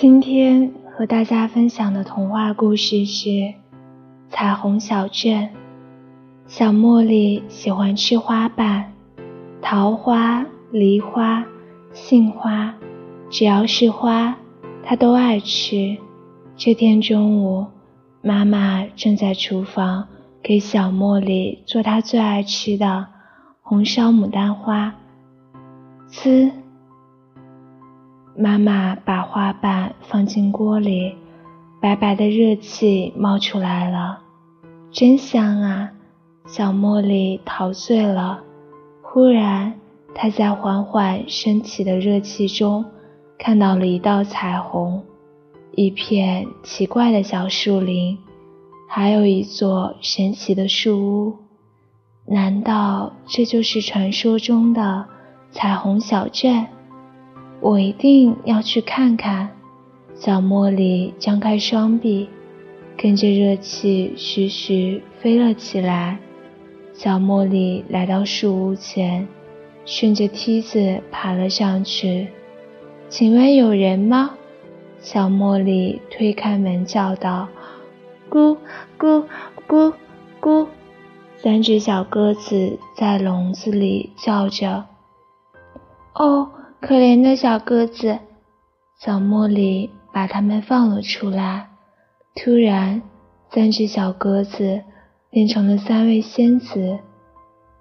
今天和大家分享的童话故事是《彩虹小镇》。小茉莉喜欢吃花瓣，桃花、梨花、杏花，只要是花，她都爱吃。这天中午，妈妈正在厨房给小茉莉做她最爱吃的红烧牡丹花。呲。妈妈把花瓣放进锅里，白白的热气冒出来了，真香啊！小茉莉陶醉了。忽然，她在缓缓升起的热气中看到了一道彩虹，一片奇怪的小树林，还有一座神奇的树屋。难道这就是传说中的彩虹小镇？我一定要去看看。小茉莉张开双臂，跟着热气徐徐飞了起来。小茉莉来到树屋前，顺着梯子爬了上去。请问有人吗？小茉莉推开门叫道：“咕咕咕咕！”三只小鸽子在笼子里叫着。哦。可怜的小鸽子，小茉莉把它们放了出来。突然，三只小鸽子变成了三位仙子。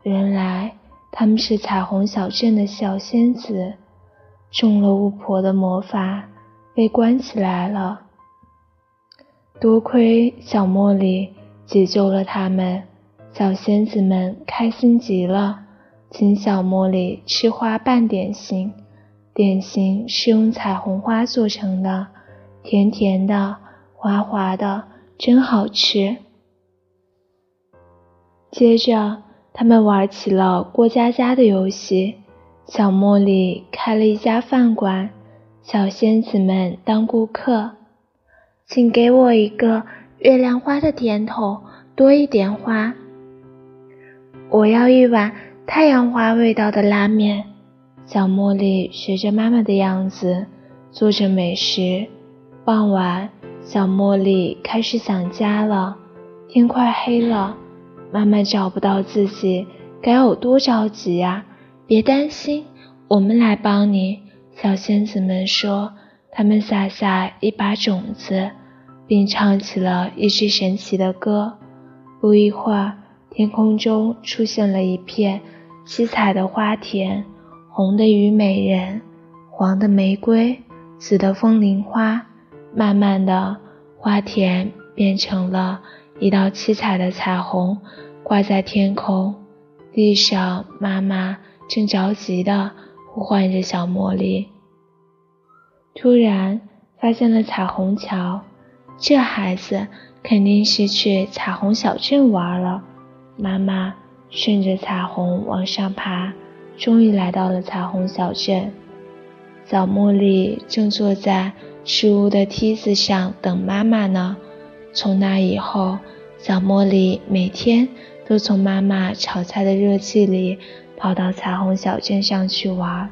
原来他们是彩虹小镇的小仙子，中了巫婆的魔法，被关起来了。多亏小茉莉解救了他们，小仙子们开心极了，请小茉莉吃花瓣点心。点心是用彩虹花做成的，甜甜的，滑滑的，真好吃。接着，他们玩起了过家家的游戏。小茉莉开了一家饭馆，小仙子们当顾客。请给我一个月亮花的甜筒，多一点花。我要一碗太阳花味道的拉面。小茉莉学着妈妈的样子做着美食。傍晚，小茉莉开始想家了。天快黑了，妈妈找不到自己，该有多着急呀！别担心，我们来帮你。小仙子们说，他们撒下一把种子，并唱起了一支神奇的歌。不一会儿，天空中出现了一片七彩的花田。红的虞美人，黄的玫瑰，紫的风铃花，慢慢的，花田变成了一道七彩的彩虹，挂在天空。地上，妈妈正着急的呼唤着小茉莉。突然发现了彩虹桥，这孩子肯定是去彩虹小镇玩了。妈妈顺着彩虹往上爬。终于来到了彩虹小镇，小茉莉正坐在食屋的梯子上等妈妈呢。从那以后，小茉莉每天都从妈妈炒菜的热气里跑到彩虹小镇上去玩。